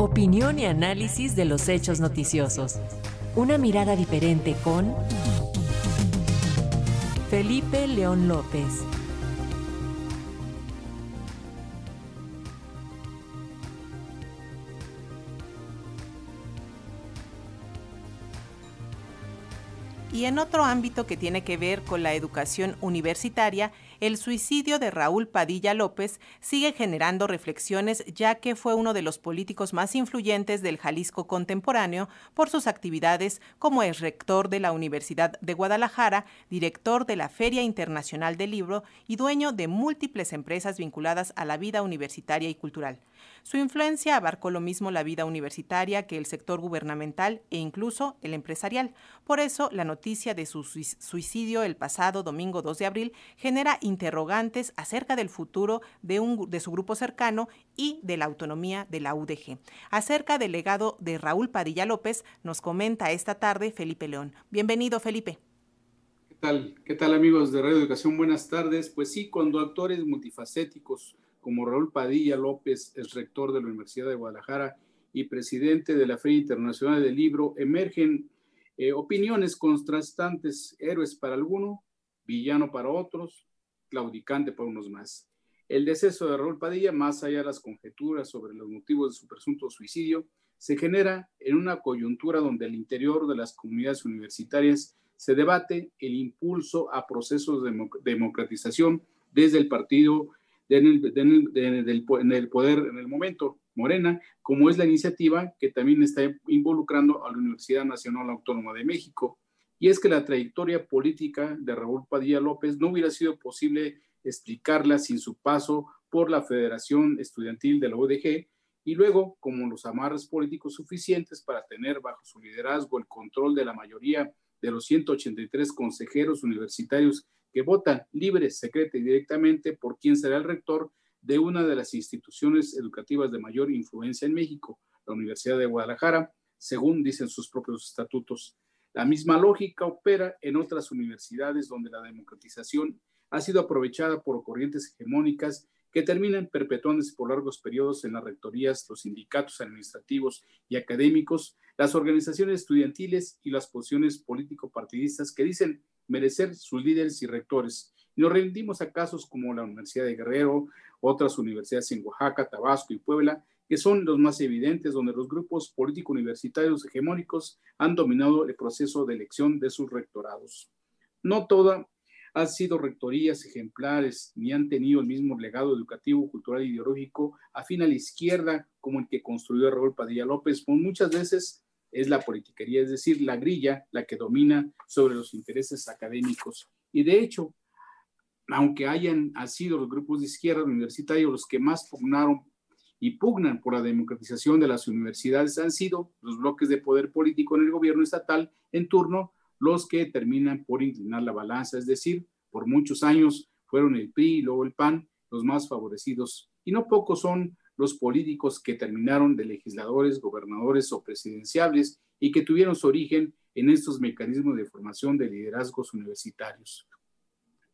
Opinión y análisis de los hechos noticiosos. Una mirada diferente con Felipe León López. Y en otro ámbito que tiene que ver con la educación universitaria, el suicidio de Raúl Padilla López sigue generando reflexiones ya que fue uno de los políticos más influyentes del Jalisco contemporáneo por sus actividades como ex rector de la Universidad de Guadalajara, director de la Feria Internacional del Libro y dueño de múltiples empresas vinculadas a la vida universitaria y cultural. Su influencia abarcó lo mismo la vida universitaria que el sector gubernamental e incluso el empresarial. Por eso, la noticia de su suicidio el pasado domingo 2 de abril genera interrogantes acerca del futuro de, un, de su grupo cercano y de la autonomía de la UDG. Acerca del legado de Raúl Padilla López, nos comenta esta tarde Felipe León. Bienvenido, Felipe. ¿Qué tal? ¿Qué tal, amigos de Radio Educación? Buenas tardes. Pues sí, cuando actores multifacéticos como Raúl Padilla López, es rector de la Universidad de Guadalajara y presidente de la Feria Internacional del Libro, emergen eh, opiniones contrastantes, héroes para algunos, villano para otros, claudicante para unos más. El deceso de Raúl Padilla, más allá de las conjeturas sobre los motivos de su presunto suicidio, se genera en una coyuntura donde al interior de las comunidades universitarias se debate el impulso a procesos de democratización desde el partido en el, poder en el momento, Morena, como es la iniciativa que también está involucrando a la Universidad Nacional Autónoma de México. Y es que la trayectoria política de Raúl Padilla López no hubiera sido posible explicarla sin su paso por la Federación Estudiantil de la UDG y luego como los amarres políticos suficientes para tener bajo su liderazgo el control de la mayoría de los 183 consejeros universitarios que votan libre, secreta y directamente por quién será el rector de una de las instituciones educativas de mayor influencia en México, la Universidad de Guadalajara, según dicen sus propios estatutos. La misma lógica opera en otras universidades donde la democratización ha sido aprovechada por corrientes hegemónicas que terminan perpetuándose por largos periodos en las rectorías, los sindicatos administrativos y académicos, las organizaciones estudiantiles y las posiciones político-partidistas que dicen merecer sus líderes y rectores. Nos rendimos a casos como la Universidad de Guerrero, otras universidades en Oaxaca, Tabasco y Puebla, que son los más evidentes donde los grupos político-universitarios hegemónicos han dominado el proceso de elección de sus rectorados. No toda han sido rectorías ejemplares ni han tenido el mismo legado educativo, cultural e ideológico afín a la izquierda como el que construyó Raúl Padilla López, con muchas veces es la politiquería, es decir, la grilla la que domina sobre los intereses académicos. Y de hecho, aunque hayan sido los grupos de izquierda universitarios los que más pugnaron y pugnan por la democratización de las universidades, han sido los bloques de poder político en el gobierno estatal en turno los que terminan por inclinar la balanza, es decir, por muchos años fueron el PRI y luego el PAN los más favorecidos. Y no pocos son los políticos que terminaron de legisladores, gobernadores o presidenciables y que tuvieron su origen en estos mecanismos de formación de liderazgos universitarios.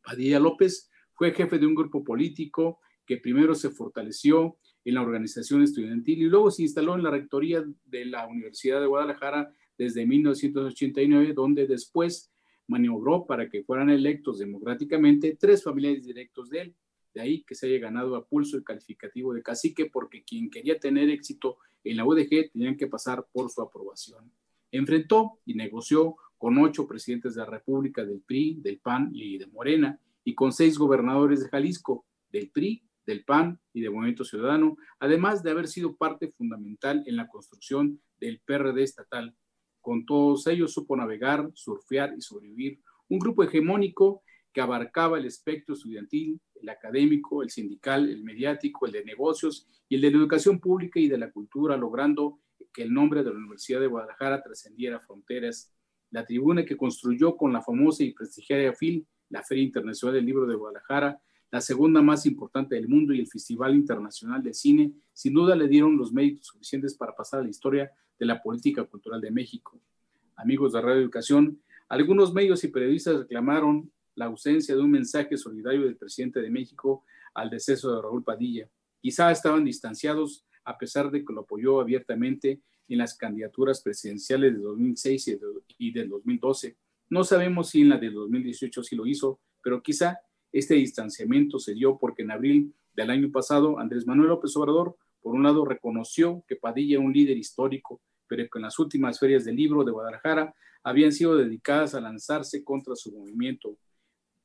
Padilla López fue jefe de un grupo político que primero se fortaleció en la organización estudiantil y luego se instaló en la rectoría de la Universidad de Guadalajara desde 1989, donde después maniobró para que fueran electos democráticamente tres familiares directos de él, de ahí que se haya ganado a pulso el calificativo de cacique, porque quien quería tener éxito en la UDG tenían que pasar por su aprobación. Enfrentó y negoció con ocho presidentes de la República del PRI, del PAN y de Morena, y con seis gobernadores de Jalisco, del PRI, del PAN y de Movimiento Ciudadano, además de haber sido parte fundamental en la construcción del PRD estatal. Con todos ellos supo navegar, surfear y sobrevivir un grupo hegemónico que abarcaba el espectro estudiantil, el académico, el sindical, el mediático, el de negocios y el de la educación pública y de la cultura, logrando que el nombre de la Universidad de Guadalajara trascendiera fronteras. La tribuna que construyó con la famosa y prestigiada FIL, la Feria Internacional del Libro de Guadalajara, la segunda más importante del mundo y el Festival Internacional de Cine, sin duda le dieron los méritos suficientes para pasar a la historia de la política cultural de México. Amigos de Radio Educación, algunos medios y periodistas reclamaron la ausencia de un mensaje solidario del presidente de México al deceso de Raúl Padilla. Quizá estaban distanciados a pesar de que lo apoyó abiertamente en las candidaturas presidenciales de 2006 y del 2012. No sabemos si en la de 2018 sí lo hizo, pero quizá este distanciamiento se dio porque en abril del año pasado Andrés Manuel López Obrador, por un lado, reconoció que Padilla era un líder histórico, pero que en las últimas ferias del libro de Guadalajara habían sido dedicadas a lanzarse contra su movimiento,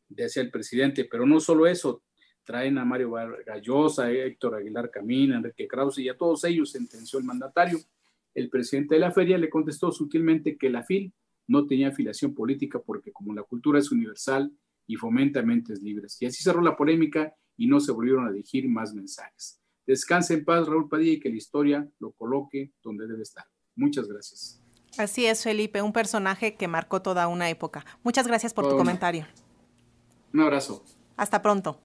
decía el presidente. Pero no solo eso, traen a Mario Gallosa, a Héctor Aguilar Camín, a Enrique Krause y a todos ellos sentenció el mandatario. El presidente de la feria le contestó sutilmente que la FIL no tenía afiliación política porque como la cultura es universal y fomenta mentes libres. Y así cerró la polémica y no se volvieron a dirigir más mensajes. Descanse en paz, Raúl Padilla, y que la historia lo coloque donde debe estar. Muchas gracias. Así es, Felipe, un personaje que marcó toda una época. Muchas gracias por tu comentario. Un abrazo. Hasta pronto.